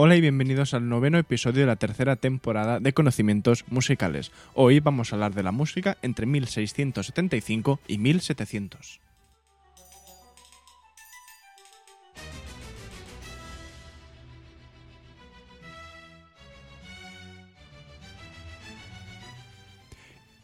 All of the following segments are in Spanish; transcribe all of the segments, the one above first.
Hola y bienvenidos al noveno episodio de la tercera temporada de Conocimientos Musicales. Hoy vamos a hablar de la música entre 1675 y 1700.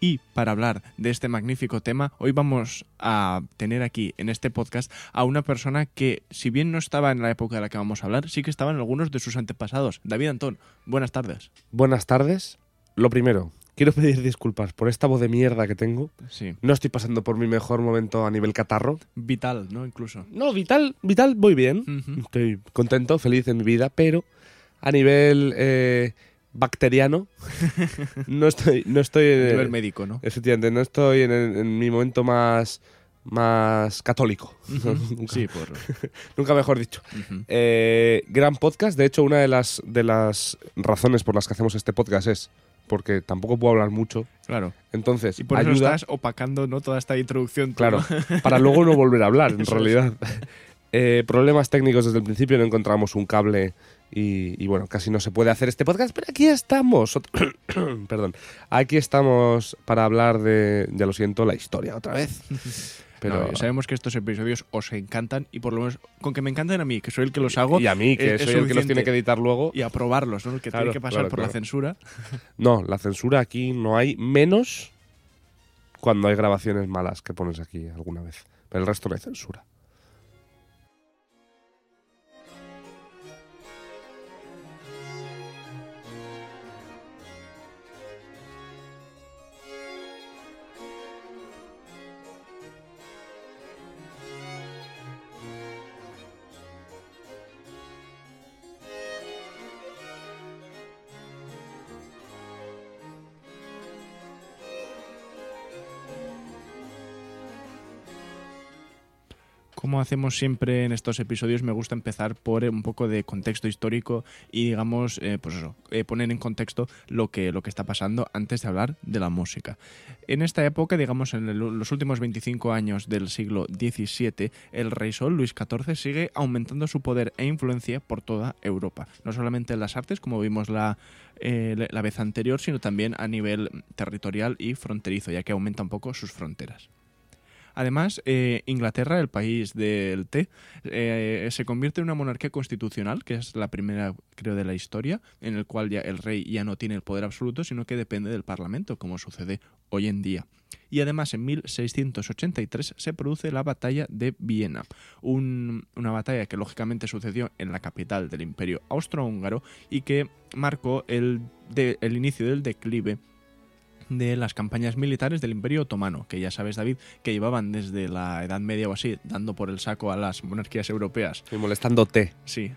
Y para hablar de este magnífico tema, hoy vamos a tener aquí en este podcast a una persona que, si bien no estaba en la época de la que vamos a hablar, sí que estaba en algunos de sus antepasados. David Antón, buenas tardes. Buenas tardes. Lo primero, quiero pedir disculpas por esta voz de mierda que tengo. Sí. No estoy pasando por mi mejor momento a nivel catarro. Vital, ¿no? Incluso. No, vital, vital, voy bien. Estoy contento, feliz en mi vida, pero a nivel eh, bacteriano no estoy, no estoy en- nivel médico, ¿no? efectivamente, no estoy en, mi momento más más católico. Nunca, Sí, por... nunca mejor dicho. Eh, gran podcast. De hecho, una de las, de las razones por las que hacemos este podcast es porque tampoco puedo hablar mucho. Claro. Entonces, Y por eso estás opacando ¿no? toda esta introducción. claro, para luego no volver a hablar, en realidad. Eh, problemas técnicos desde el principio, no encontramos un cable y, y, bueno, casi no se puede hacer este podcast, pero aquí estamos. Perdón. Aquí estamos para hablar de, ya lo siento, la historia otra vez. Pero, No, sabemos que estos episodios os encantan y por lo menos con que me encanten a mí, que soy el que los hago, y a mí, que es- es soy el que los tiene que editar luego. y aprobarlos, ¿no? El que Claro, tiene que pasar claro, por la censura. No, la censura aquí no hay, menos cuando hay grabaciones malas que pones aquí alguna vez. Pero el resto no hay censura. Hacemos siempre en estos episodios, me gusta empezar por un poco de contexto histórico y, digamos, eh, pues eso, eh, poner en contexto lo que, lo que está pasando antes de hablar de la música. En esta época, digamos, en los últimos 25 años del siglo XVII, el rey Sol, Luis XIV, sigue aumentando su poder e influencia por toda Europa. No solamente en las artes, como vimos eh, la- la vez anterior, sino también a nivel territorial y fronterizo, ya que aumenta un poco sus fronteras. Además, eh, Inglaterra, el país del té, eh, se convierte en una monarquía constitucional, que es la primera, creo, de la historia, en el cual ya el rey ya no tiene el poder absoluto, sino que depende del Parlamento, como sucede hoy en día. Y además, en 1683 se produce la batalla de Viena, un- una batalla que lógicamente sucedió en la capital del Imperio Austrohúngaro y que marcó el, el inicio del declive de las campañas militares del Imperio Otomano, que ya sabes, David, que llevaban desde la Edad Media o así, dando por el saco a las monarquías europeas. Estoy molestándote. Sí.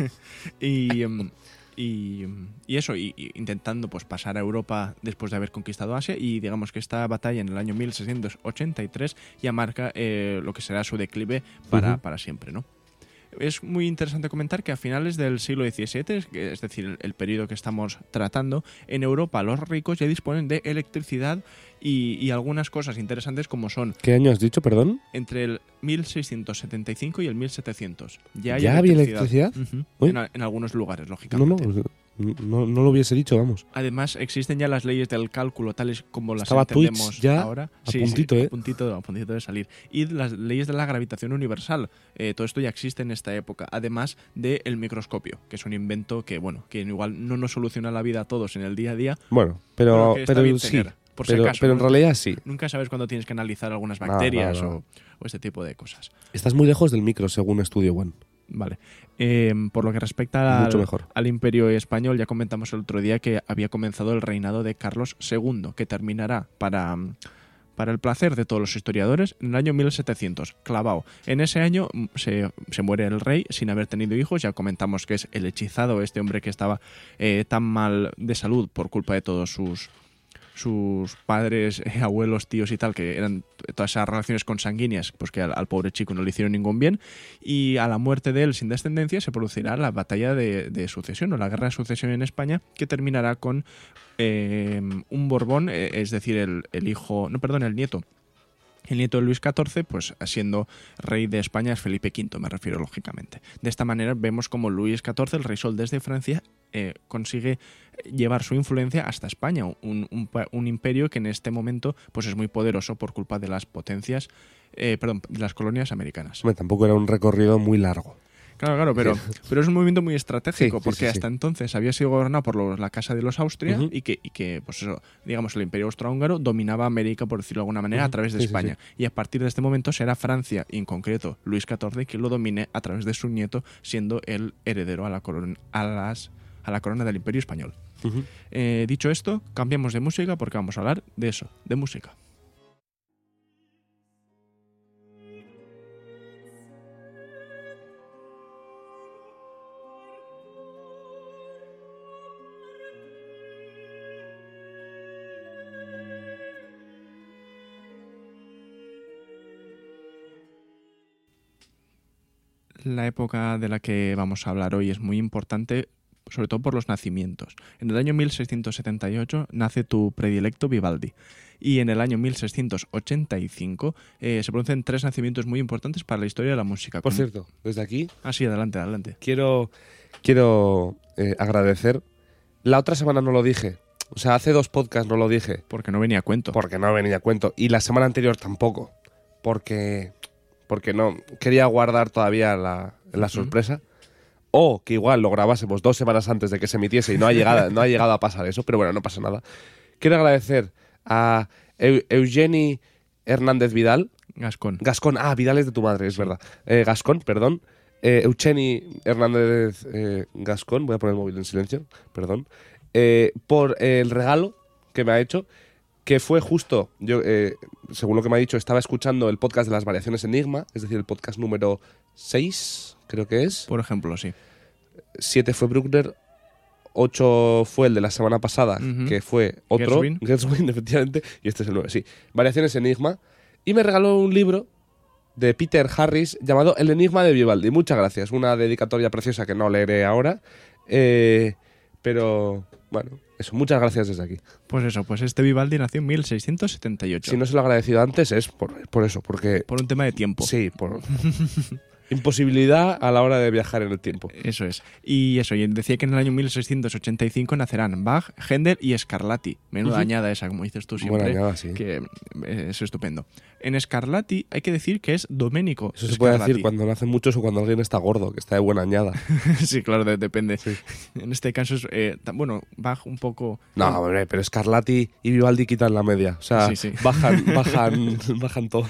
y, em, y, y eso, y, y intentando pues pasar a Europa después de haber conquistado Asia. Y digamos que esta batalla en el año 1683 ya marca eh, lo que será su declive para, para siempre, ¿no? Es muy interesante comentar que a finales del siglo XVII, es- decir, el, periodo que estamos tratando, en Europa los ricos ya disponen de electricidad y, y algunas cosas interesantes como son ¿Qué año has dicho, perdón? entre el 1675 y el 1700. Ya, hay ¿Ya había electricidad? En, en algunos lugares, lógicamente. no, no, no lo hubiese dicho, vamos. Además, existen ya las leyes del cálculo, tales como las Estaba Twitch entendemos ya ahora. a puntito, ¿eh? A puntito, a puntito de salir. Y las leyes de la gravitación universal. Eh, todo esto ya existe en esta época. Además del microscopio, que es un invento que, bueno, que igual no nos soluciona la vida a todos en el día a día. Bueno, pero, pero sí. tener, por si pero, acaso, pero en ¿no? realidad sí. Nunca sabes cuándo tienes que analizar algunas bacterias. O, o este tipo de cosas. Estás muy lejos del micro, según Estudio One. Vale. Eh, por lo que respecta al, Mucho mejor. al imperio español, ya comentamos el otro día que había comenzado el reinado de Carlos II, que terminará para, para el placer de todos los historiadores en el año 1700, clavado. En ese año mm, se, se muere el rey sin haber tenido hijos, ya comentamos que es el hechizado, este hombre que estaba eh, tan mal de salud por culpa de todos sus sus padres, abuelos, tíos y tal, que eran todas esas relaciones consanguíneas, pues que al, pobre chico no le hicieron ningún bien, y a la muerte de él sin descendencia se producirá la batalla de, de sucesión o la guerra de sucesión en España, que terminará con eh, un Borbón, eh, es decir, el, el hijo, no, perdón, el nieto. El nieto de Luis XIV, pues siendo rey de España es Felipe V, me refiero lógicamente. De esta manera vemos como Luis XIV, el rey sol desde Francia, eh, consigue llevar su influencia hasta España, un, imperio que en este momento pues es muy poderoso por culpa de las potencias, eh, perdón, de las colonias americanas. Hombre, tampoco era un recorrido muy largo. Claro, claro, pero, pero es un movimiento muy estratégico Sí, porque sí, sí. hasta entonces había sido gobernado por los- la Casa de los Austria y, que, y que, pues eso, digamos, el Imperio Austrohúngaro dominaba América, por decirlo de alguna manera, a través de España. Y a partir de este momento será Francia, y en concreto Luis XIV, quien lo domine a través de su nieto, siendo el heredero a la, corona, a las, a la corona del Imperio Español. Eh, dicho esto, cambiamos de música porque vamos a hablar de eso, de música. La época de la que vamos a hablar hoy es muy importante, sobre todo por los nacimientos. En el año 1678 nace tu predilecto Vivaldi. Y en el año 1685 eh, se producen tres nacimientos muy importantes para la historia de la música. Por cierto, desde aquí Ah, sí, adelante, adelante. quiero, quiero eh, agradecer. La otra semana no lo dije. O sea, hace dos podcasts no lo dije. Porque no venía a cuento. Porque no venía a cuento. Y la semana anterior tampoco. Porque. Porque no. Quería guardar todavía la, la sorpresa. O que igual lo grabásemos dos semanas antes de que se emitiese y no ha llegado, no ha llegado a pasar eso. Pero bueno, no pasa nada. Quiero agradecer a Eu- Eugeni Hernández Vidal. Gascón. Gascón. Ah, Vidal es de tu madre, es verdad. Eh, Gascón, perdón. Eh, Eugeni Hernández eh, Gascón. Voy a poner el móvil en silencio. Perdón. Eh, por el regalo que me ha hecho que fue justo, yo, eh, según lo que me ha dicho, estaba escuchando el podcast de las variaciones Enigma, es decir, el podcast número 6, creo que es. Por ejemplo, sí. 7 fue Bruckner, 8 fue el de la semana pasada, que fue otro. Gershwin, efectivamente, y este es el 9, sí. Variaciones Enigma. Y me regaló un libro de Peter Harris llamado El Enigma de Vivaldi. Muchas gracias, una dedicatoria preciosa que no leeré ahora. eh, pero, bueno, eso, muchas gracias desde aquí. Pues eso, pues este Vivaldi nació en 1678. Si no se lo he agradecido antes es por, por eso, porque... Por un tema de tiempo. Sí, por imposibilidad a la hora de viajar en el tiempo. Eso es. Y eso, y decía que en el año 1685 nacerán Bach, Händel y Scarlatti. Menuda añada esa, como dices tú siempre. Buena añada, sí. Que eh, es estupendo. En Scarlatti hay que decir que es Domenico. Eso se puede decir cuando nacen muchos o cuando alguien está gordo, que está de buena añada. sí, claro, de- depende. Sí. En este caso es, eh, bueno, Bach un poco... No, hombre, pero Scarlatti y Vivaldi quitan la media. O sea, Sí, sí. bajan, bajan, bajan todo.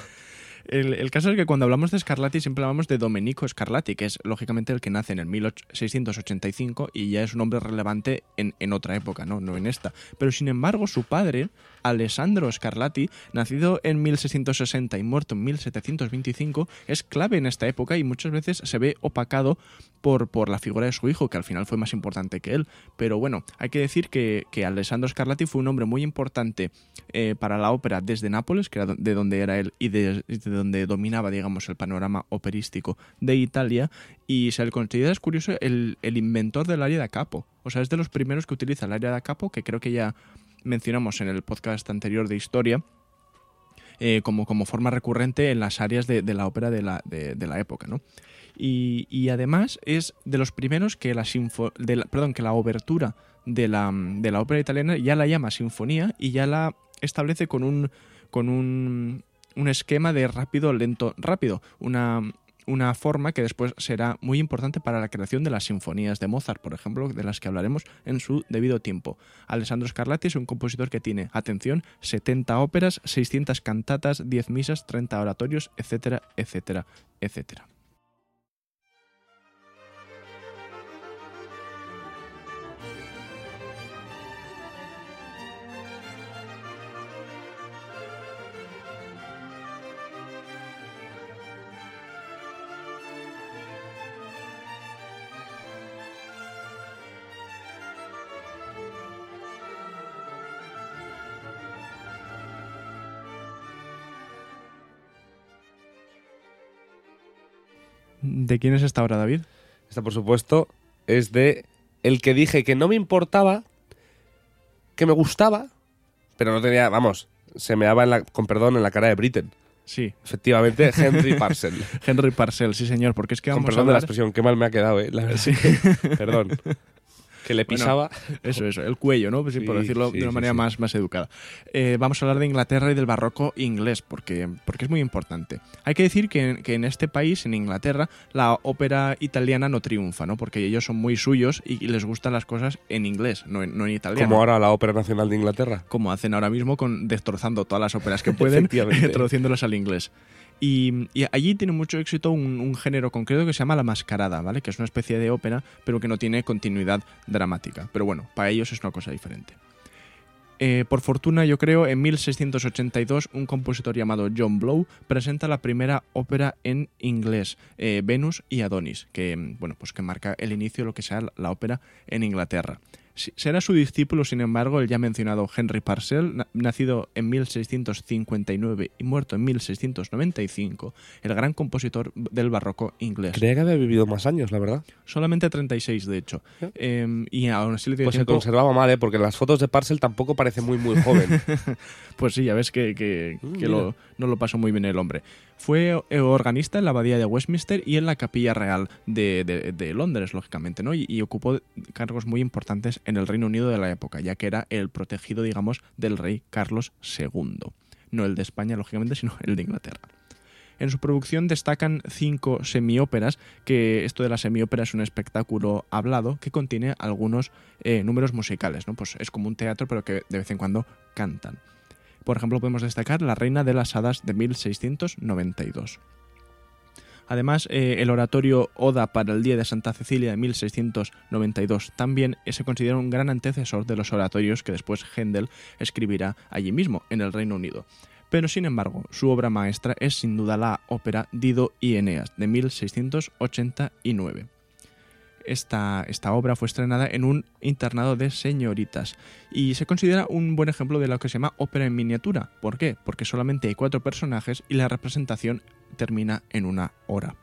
El, el caso es que cuando hablamos de Scarlatti siempre hablamos de Domenico Scarlatti, que es lógicamente el que nace en el 1685 y ya es un hombre relevante en, en otra época, ¿no? no en esta. Pero sin embargo, su padre, Alessandro Scarlatti, nacido en 1660 y muerto en 1725, es clave en esta época y muchas veces se ve opacado por, por la figura de su hijo, que al final fue más importante que él. Pero bueno, hay que decir que, que Alessandro Scarlatti fue un hombre muy importante eh, para la ópera desde Nápoles, que era de donde era él y de, de donde dominaba, digamos, el panorama operístico de Italia, y se le considera, es curioso, el, el inventor del área da capo. O sea, es de los primeros que utiliza el área da capo, que creo que ya mencionamos en el podcast anterior de historia, eh, como, como forma recurrente en las áreas de, la ópera de la, de, la época, ¿no? Y, y además es de los primeros que la, sinfo- perdón, que la obertura de la, de la ópera italiana ya la llama sinfonía y ya la establece con un, con un, un esquema de rápido, lento, rápido. Una, una forma que después será muy importante para la creación de las sinfonías de Mozart, por ejemplo, de las que hablaremos en su debido tiempo. Alessandro Scarlatti es un compositor que tiene, atención, 70 óperas, 600 cantatas, 10 misas, 30 oratorios, etcétera, etcétera, etcétera. ¿De quién es esta obra, David? Esta, por supuesto, es de el que dije que no me importaba, que me gustaba, pero no tenía, vamos, se me daba, en la, con perdón, en la cara de Britain. Sí, Efectivamente, Henry Parcell. Henry Parcell, sí señor, porque es que con vamos a perdón de la expresión, qué mal me ha quedado, ¿eh? La verdad. Sí. perdón. Que le Bueno, pisaba. Eso, eso, el cuello, ¿no? Pues sí, por decirlo sí, de una manera. Más, más educada. Eh, vamos a hablar de Inglaterra y del barroco inglés, porque, porque es muy importante. Hay que decir que, que en este país, en Inglaterra, la ópera italiana no triunfa, ¿no? Porque ellos son muy suyos y, y les gustan las cosas en inglés, no en, no en italiano. Como ahora la Ópera Nacional de Inglaterra. como hacen ahora mismo con destrozando todas las óperas que pueden, traduciéndolas al inglés. Y, allí tiene mucho éxito un, un género concreto que se llama la mascarada, ¿vale? Que es una especie de ópera, pero que no tiene continuidad dramática. Pero bueno, para ellos es una cosa diferente. Eh, por fortuna, yo creo, en 1682 un compositor llamado John Blow presenta la primera ópera en inglés, eh, Venus y Adonis, que mm, bueno, pues que marca el inicio de lo que sea la ópera en Inglaterra. Será su discípulo, sin embargo, el ya mencionado Henry Parcell, na- nacido en 1659 y muerto en 1695, el gran compositor del barroco inglés. Creía que había vivido más años, la verdad. Solamente 36, de hecho. ¿Eh? Eh, y aún así le dio Pues se conservaba mal, ¿eh? Porque las fotos de Parcel tampoco parece muy, muy joven. Pues sí, ya ves que, que- Mm, que mira. lo- no lo pasó muy bien el hombre. Fue eh, organista en la abadía de Westminster y en la capilla real de, Londres, lógicamente, ¿no? Y, y ocupó cargos muy importantes en el Reino Unido de la época, ya que era el protegido, digamos, del rey Carlos II. No el de España, lógicamente, sino el de Inglaterra. En su producción destacan cinco semióperas, que esto de la semiópera es un espectáculo hablado que contiene algunos eh, números musicales, ¿no? Pues es como un teatro, pero que de vez en cuando cantan. Por ejemplo, podemos destacar La Reina de las Hadas de 1692. Además, eh, el oratorio Oda para el Día de Santa Cecilia de 1692 también se considera un gran antecesor de los oratorios que después Händel escribirá allí mismo, en el Reino Unido. Pero sin embargo, su obra maestra es sin duda la ópera Dido y Eneas de 1689. Esta, esta obra fue estrenada en un internado de señoritas y se considera un buen ejemplo de lo que se llama ópera en miniatura. ¿Por qué? Porque solamente hay cuatro personajes y la representación termina en una hora.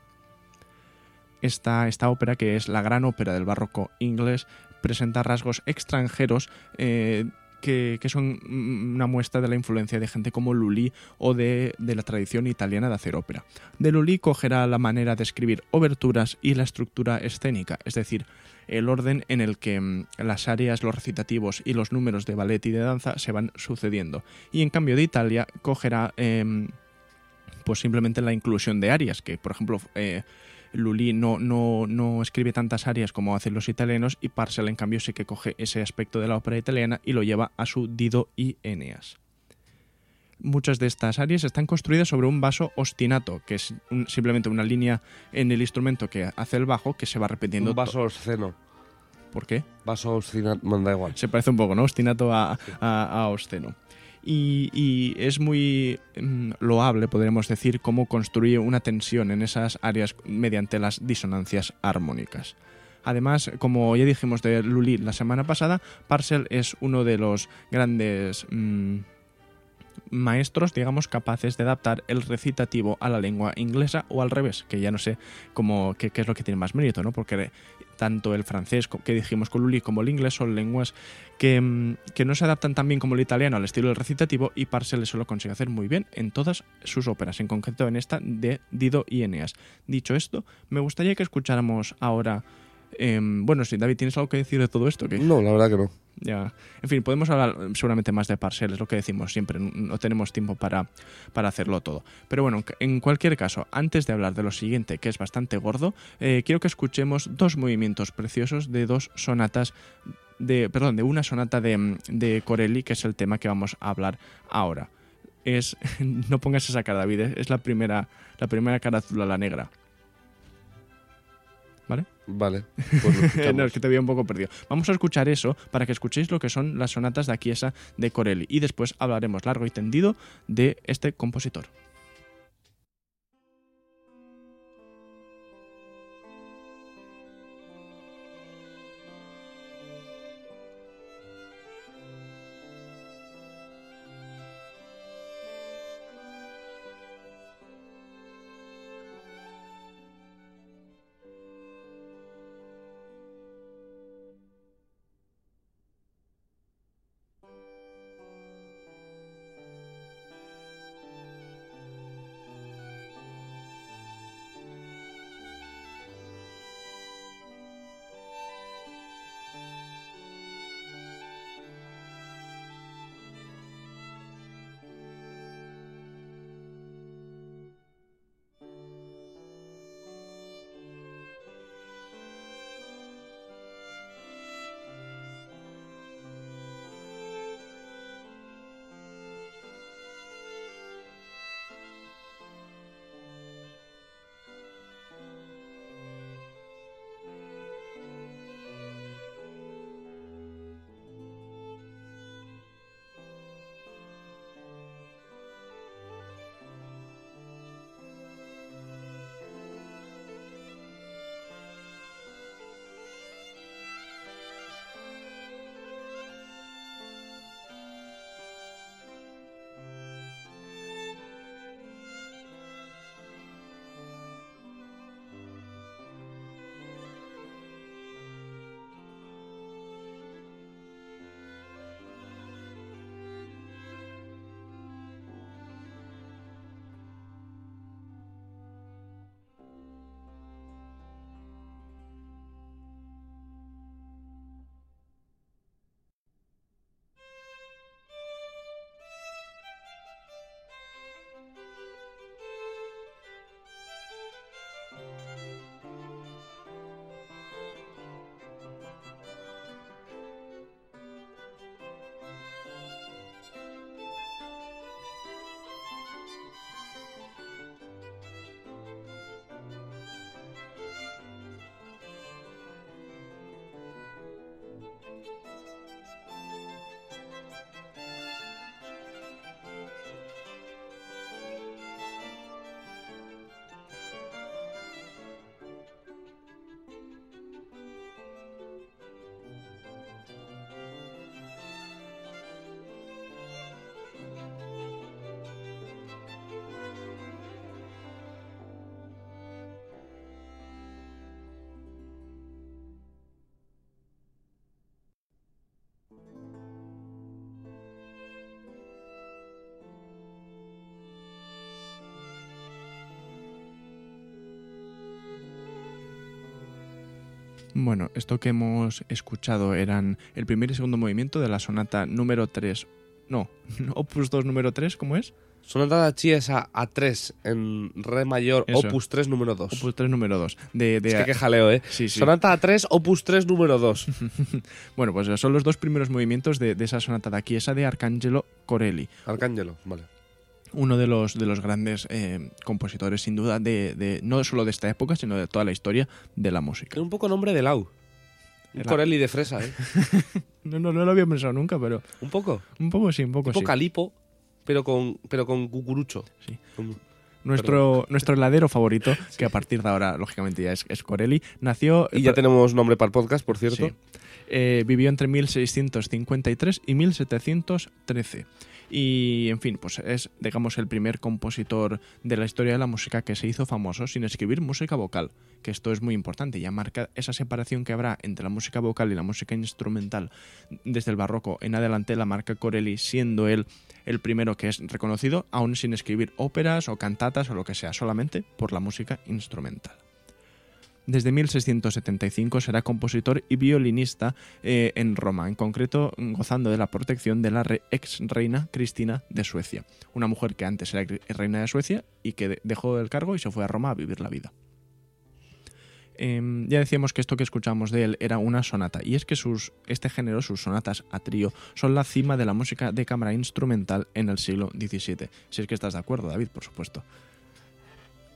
Esta, esta ópera, que es la gran ópera del barroco inglés, presenta rasgos extranjeros eh, que, que son mm, una muestra de la influencia de gente como Lully o de, de la tradición italiana de hacer ópera. De Lully cogerá la manera de escribir oberturas y la estructura escénica, es decir, el orden en el que mm, las áreas, los recitativos y los números de ballet y de danza se van sucediendo. Y en cambio de Italia cogerá em, pues simplemente la inclusión de áreas, que por ejemplo eh, Lully no, no, no escribe tantas áreas como hacen los italianos y Parcel en cambio sí que coge ese aspecto de la ópera italiana y lo lleva a su Dido y Eneas. Muchas de estas áreas están construidas sobre un vaso ostinato, que es un- simplemente una línea en el instrumento que hace el bajo que se va repitiendo. Un vaso obsceno. ¿Por qué? Vaso obsceno, bueno, da igual. Se parece un poco, ¿no? Ostinato a, a, a obsceno. Y, es muy mm, loable, podríamos decir, cómo construye una tensión en esas áreas mediante las disonancias armónicas. Además, como ya dijimos de Lully la semana pasada, Parcel es uno de los grandes mm, maestros, digamos, capaces de adaptar el recitativo a la lengua inglesa o al revés, que ya no sé cómo, qué, es lo que tiene más mérito, ¿no? Porque tanto el francés que dijimos con Lully como el inglés son lenguas que, mm, que no se adaptan tan bien como el italiano al estilo del recitativo y Parcel eso lo consigue hacer muy bien en todas sus óperas, en concreto en esta de Dido y Eneas. Dicho esto, me gustaría que escucháramos ahora... em, bueno, sí, David, ¿tienes algo que decir de todo esto? ¿Qué? No, la verdad que no. Ya. En fin, podemos hablar seguramente más de Parcel, es lo que decimos siempre, no tenemos tiempo para, para hacerlo todo. Pero bueno, en cualquier caso, antes de hablar de lo siguiente, que es bastante gordo, eh, quiero que escuchemos dos movimientos preciosos de dos sonatas, de, perdón, de una sonata de, mm, de Corelli, que es el tema que vamos a hablar ahora. Es, no pongas esa cara, David, eh, es la primera, la primera cara azul a la negra. ¿Vale? Vale. Pues lo escuchamos. no, es que te veía un poco perdido. Vamos a escuchar eso para que escuchéis lo que son las sonatas de Chiesa de Corelli y después hablaremos largo y tendido de este compositor. Bueno, esto que hemos escuchado eran el primer y segundo movimiento de la sonata número 3. No, opus 2 número 3, ¿cómo es? Sonata da Chiesa A3 en Re mayor, Eso. opus 3 número 2. Opus 3 número 2. De, de- Es que qué jaleo, ¿eh? Sí, sí. Sonata A3, opus 3 número 2. Bueno, pues son los dos primeros movimientos de, de esa sonata da Chiesa de Arcangelo Corelli. Arcángelo, vale. Uno de los, de los grandes eh, compositores, sin duda, de, de- no solo de esta época, sino de toda la historia de la música. Tiene un poco nombre de Lau. Un Corelli de fresa, ¿eh? No, no, no lo había pensado nunca, pero Un poco. un poco sí, un poco sí. calipo, pero con, pero con cucurucho. Sí. Con- Nuestro, nuestro heladero favorito, que a partir de ahora, lógicamente, ya es, es Corelli, nació... Y ya tenemos nombre para el podcast, por cierto. Sí. Eh, vivió entre 1653 y 1713. Y, en fin, pues es, digamos, el primer compositor de la historia de la música que se hizo famoso sin escribir música vocal, que esto es muy importante, ya marca esa separación que habrá entre la música vocal y la música instrumental desde el barroco en adelante, la marca Corelli siendo él el primero que es reconocido, aún sin escribir óperas o cantatas o lo que sea, solamente por la música instrumental. Desde 1675 será compositor y violinista eh, en Roma, en concreto gozando de la protección de la re- ex reina Cristina de Suecia, una mujer que antes era reina de Suecia y que de- dejó el cargo y se fue a Roma a vivir la vida. Em, ya decíamos que esto que escuchamos de él era una sonata, y es que sus, este género, sus sonatas a trío, son la cima de la música de cámara instrumental en el siglo XVII. Si es que estás de acuerdo, David, por supuesto.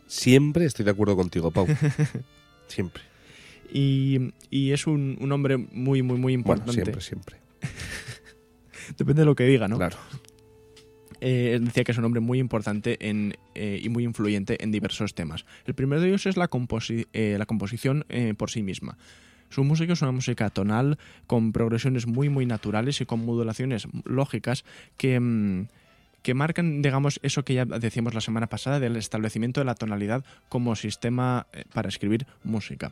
Siempre estoy de acuerdo contigo, Pau. siempre. Y, y es un, un hombre muy, muy, muy Bueno, importante. siempre, siempre. Depende de lo que diga, ¿no? Claro. Eh, decía que es un hombre muy importante en, eh, y muy influyente en diversos temas. El primero de ellos es la, composi- eh, la composición por sí misma. Su música es una música tonal con progresiones muy muy naturales y con modulaciones lógicas que, mm, que marcan, digamos, eso que ya decíamos la semana pasada del establecimiento de la tonalidad como sistema eh, para escribir música.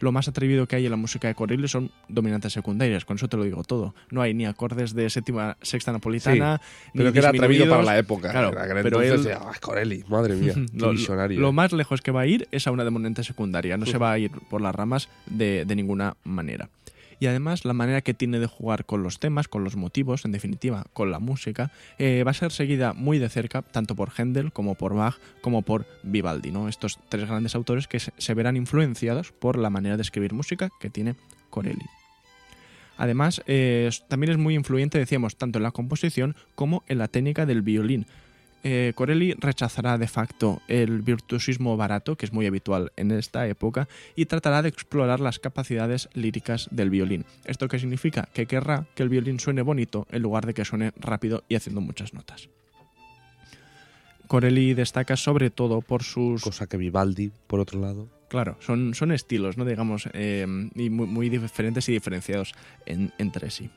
Lo más atrevido que hay en la música de Corelli son dominantes secundarias, con eso te lo digo todo. No hay ni acordes de séptima, sexta napolitana, ni Pero que era atrevido para la época. Claro, Era pero entonces, él- "Ah, Corelli, madre mía, qué lo, visionario. lo eh". más lejos que va a ir es a una dominante secundaria, no se va a ir por las ramas de, de ninguna manera. Y además la manera que tiene de jugar con los temas, con los motivos, en definitiva, con la música, eh, va a ser seguida muy de cerca, tanto por Händel como por Bach, como por Vivaldi, ¿no? Estos tres grandes autores que se, verán influenciados por la manera de escribir música que tiene Corelli. Además, eh, también es muy influyente, decíamos, tanto en la composición como en la técnica del violín. Eh, Corelli rechazará de facto el virtuosismo barato, que es muy habitual en esta época, y tratará de explorar las capacidades líricas del violín. ¿Esto qué significa? Que querrá que el violín suene bonito en lugar de que suene rápido y haciendo muchas notas. Corelli destaca sobre todo por sus... Cosa que Vivaldi, por otro lado. Claro, son, son estilos, ¿no? Digamos, eh, y muy, muy diferentes y diferenciados en- entre sí.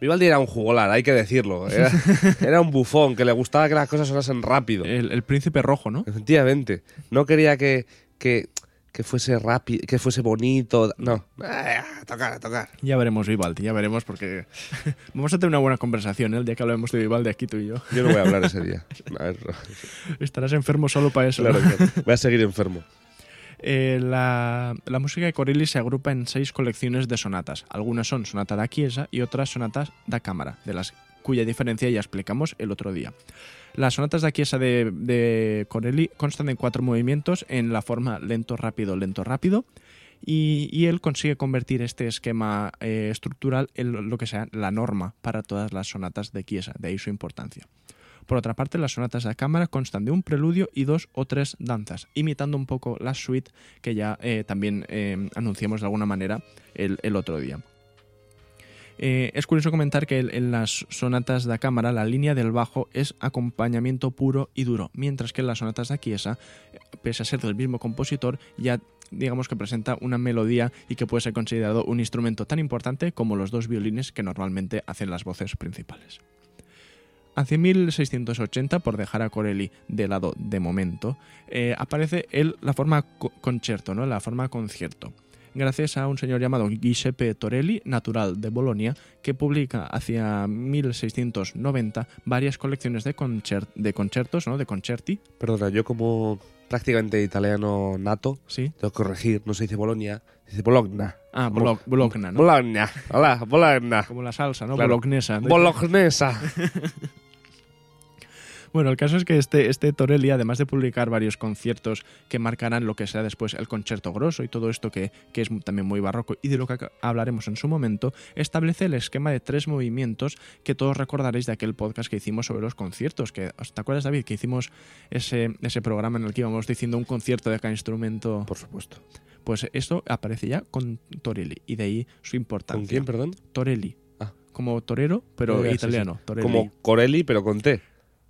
Vivaldi era un jugolar, hay que decirlo. Era, era un bufón que le gustaba que las cosas sonasen rápido. El, el príncipe rojo, ¿no? Efectivamente. No quería que, que, que fuese rápido, que fuese bonito. No. Ah, a tocar, a tocar. Ya veremos Vivaldi, ya veremos porque vamos a tener una buena conversación ¿eh? el día que hablemos de Vivaldi aquí tú y yo. Yo no voy a hablar ese día. Estarás enfermo solo para eso. claro, ¿no? claro. Voy a seguir enfermo. Eh, la, música de Corelli se agrupa en seis colecciones de sonatas. Algunas son sonata da chiesa y otras sonatas da cámara, de las cuya diferencia ya explicamos el otro día. Las sonatas da chiesa de, de Corelli constan de cuatro movimientos en la forma lento, rápido, lento, rápido. Y, y él consigue convertir este esquema eh, estructural en lo que sea la norma para todas las sonatas de Chiesa, de ahí su importancia. Por otra parte, las sonatas de cámara constan de un preludio y dos o tres danzas, imitando un poco la suite que ya eh, también eh, anunciamos de alguna manera el, otro día. Eh, es curioso comentar que en las sonatas de cámara la línea del bajo es acompañamiento puro y duro, mientras que en las sonatas de Chiesa, pese a ser del mismo compositor, ya digamos que presenta una melodía y que puede ser considerado un instrumento tan importante como los dos violines que normalmente hacen las voces principales. Hacia 1680, por dejar a Corelli de lado de momento, eh, aparece el, la forma co- ¿no? la forma concierto. Gracias a un señor llamado Giuseppe Torelli, natural de Bolonia, que publica hacia 1690 varias colecciones de, concert- de conciertos, ¿no? de concerti. Perdona, yo como prácticamente italiano nato. Sí. Tengo que corregir, no se dice Bologna, se dice Bologna. Ah, Bolo- Bologna, ¿no? Bologna, hola, Bologna. Como la salsa, ¿no? Claro. Bolognesa. Bolognesa. Bueno, el caso es que este, este Torelli, además de publicar varios conciertos que marcarán lo que será después el concierto grosso y todo esto que, que es también muy barroco y de lo que hablaremos en su momento, establece el esquema de tres movimientos que todos recordaréis de aquel podcast que hicimos sobre los conciertos. Que, ¿Te acuerdas, David, que hicimos ese, ese programa en el que íbamos diciendo un concierto de cada instrumento? Por supuesto. Pues esto aparece ya con Torelli y de ahí su importancia. ¿Con quién, perdón? Torelli. Ah. Como torero, pero italiano. Torelli. Como Corelli, pero con T.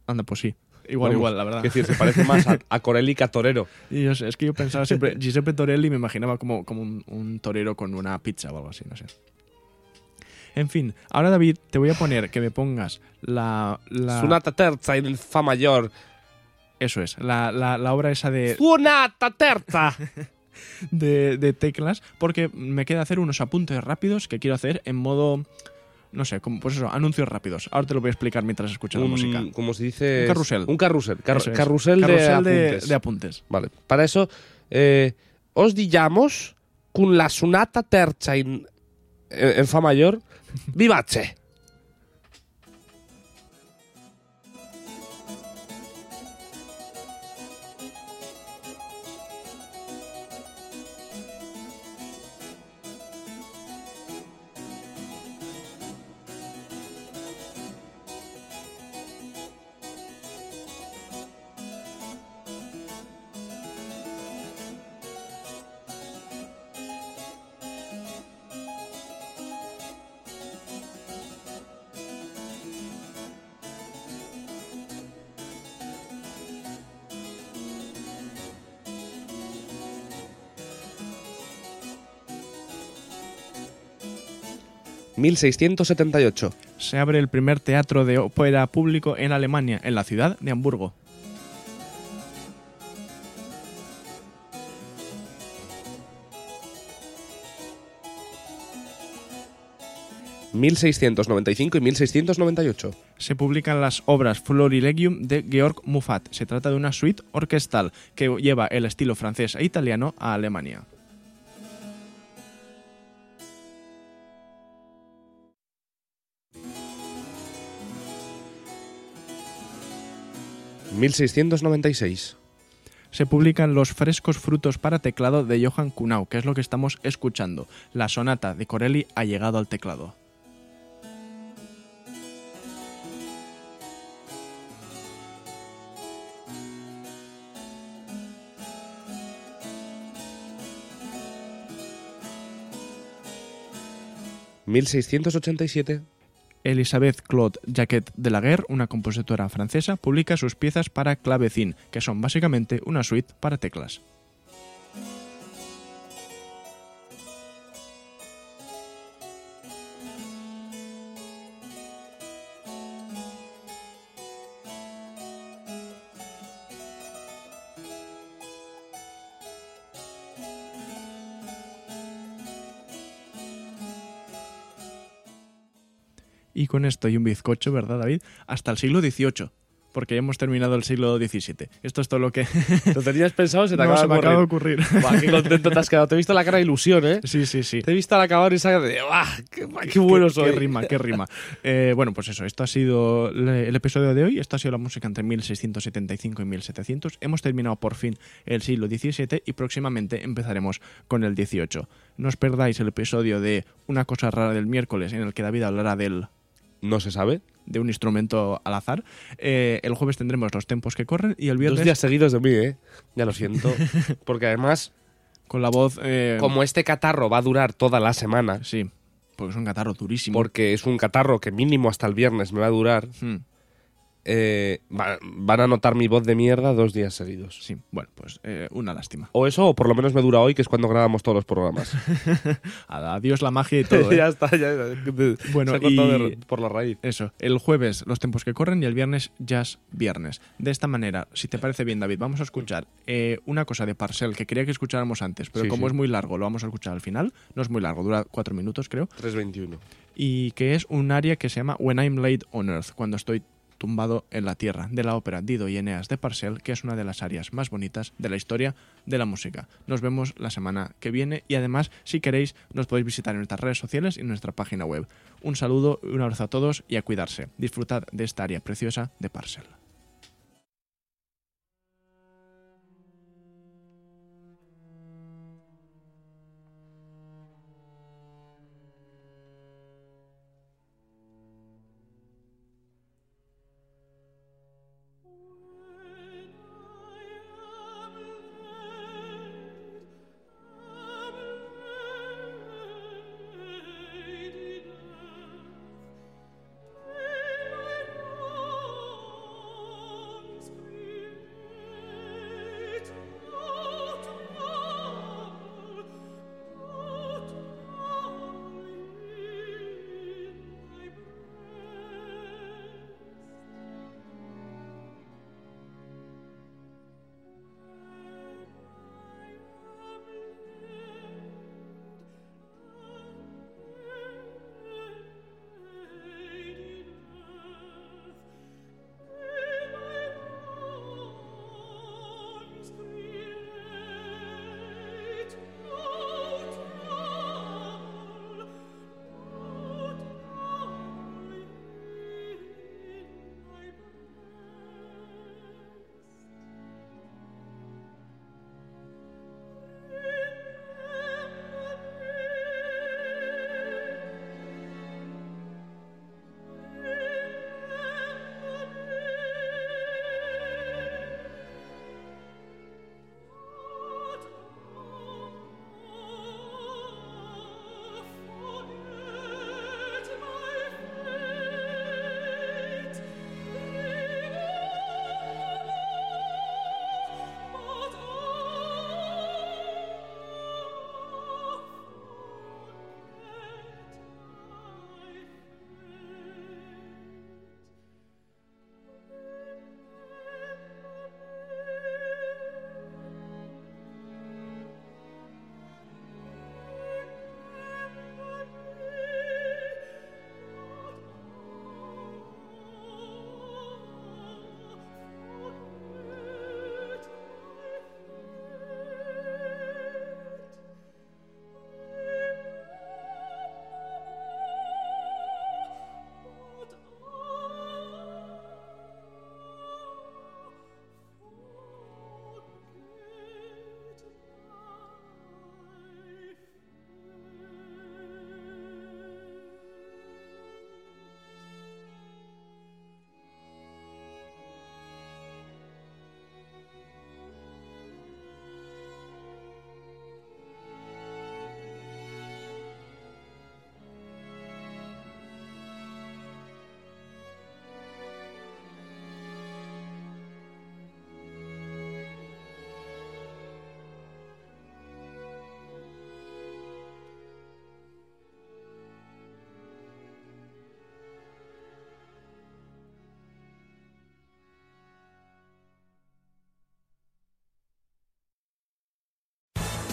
Anda, pues sí. Igual, Vamos, igual, la verdad. Es decir, se parece más a, a Corelli que a Torero. Y yo sé, es que yo pensaba siempre, Giuseppe Torelli me imaginaba como, como un, un torero con una pizza o algo así, no sé. En fin, ahora David, te voy a poner que me pongas la... la Sonata terza in fa mayor. eso es, la, la, la obra esa de, Sonata terza. de, de teclas, porque me queda hacer unos apuntes rápidos que quiero hacer en modo... No sé, como, pues eso, anuncios rápidos. Ahora te lo voy a explicar mientras escucho la música. como se dice... Un carrusel. Un carrusel. Car- Eso es. carrusel, de Carrusel apuntes. de apuntes. Vale. Para eso, eh, os dillamos con la sonata terza en, en fa mayor. Vivace. ¿1678? Se abre el primer teatro de ópera público en Alemania, en la ciudad de Hamburgo. 1695 y 1698. se publican las obras Florilegium de Georg Muffat. Se trata de una suite orquestal que lleva el estilo francés e italiano a Alemania. ¿1696? Se publican los frescos frutos para teclado de Johann Kuhnau, que es lo que estamos escuchando. La sonata de Corelli ha llegado al teclado. ¿1687? Elisabeth Claude Jacquet de la Guerre, una compositora francesa, publica sus piezas para clavecín, que son básicamente una suite para teclas. Y con esto y un bizcocho, ¿verdad, David? Hasta el siglo XVIII, porque ya hemos terminado el siglo XVII. Esto es todo lo que ¿Lo tenías pensado? Se te no, acaba se me acaba de ocurrir. Buah, qué contento te has quedado. Te he visto la cara de ilusión, ¿eh? Sí, sí, sí. Te he visto al acabar y esa de... ¡Buah! ¡Qué, qué bueno soy! Qué rima, qué rima. Eh, bueno, pues eso, esto ha sido el episodio de hoy. Esto ha sido la música entre 1675 y 1700. Hemos terminado por fin el siglo XVII y próximamente empezaremos con el XVIII. No os perdáis el episodio de Una cosa rara del miércoles en el que David hablará del No se sabe. de un instrumento al azar. Eh, el jueves tendremos los tempos que corren y el Dos viernes días seguidos de mí, ¿eh? Ya lo siento. Porque además, con la voz... eh, como este catarro va a durar toda la semana, Sí, porque es un catarro durísimo. porque es un catarro que mínimo hasta el viernes me va a durar, Hmm, eh, va- van a notar mi voz de mierda dos días seguidos. sí, bueno, pues eh, una lástima. O eso, o por lo menos me dura hoy, que es cuando grabamos todos los programas. Adiós la magia y todo. ¿eh? ya está, ya. Bueno, se ha y- de- por la raíz. Eso, el jueves los tiempos que corren y el viernes jazz viernes. De esta manera, si te parece bien, David, vamos a escuchar una cosa de Parcel que quería que escucháramos antes, pero Sí, como sí. es muy largo, lo vamos a escuchar al final. No es muy largo, dura cuatro minutos, creo. 3.21. Y que es un área que se llama When I'm Late on Earth, cuando estoy tumbado en la tierra, de la ópera Dido y Eneas de Parcel, que es una de las áreas más bonitas de la historia de la música. Nos vemos la semana que viene y además, si queréis, nos podéis visitar en nuestras redes sociales y en nuestra página web. Un saludo un abrazo a todos y a cuidarse. Disfrutad de esta área preciosa de Parcel.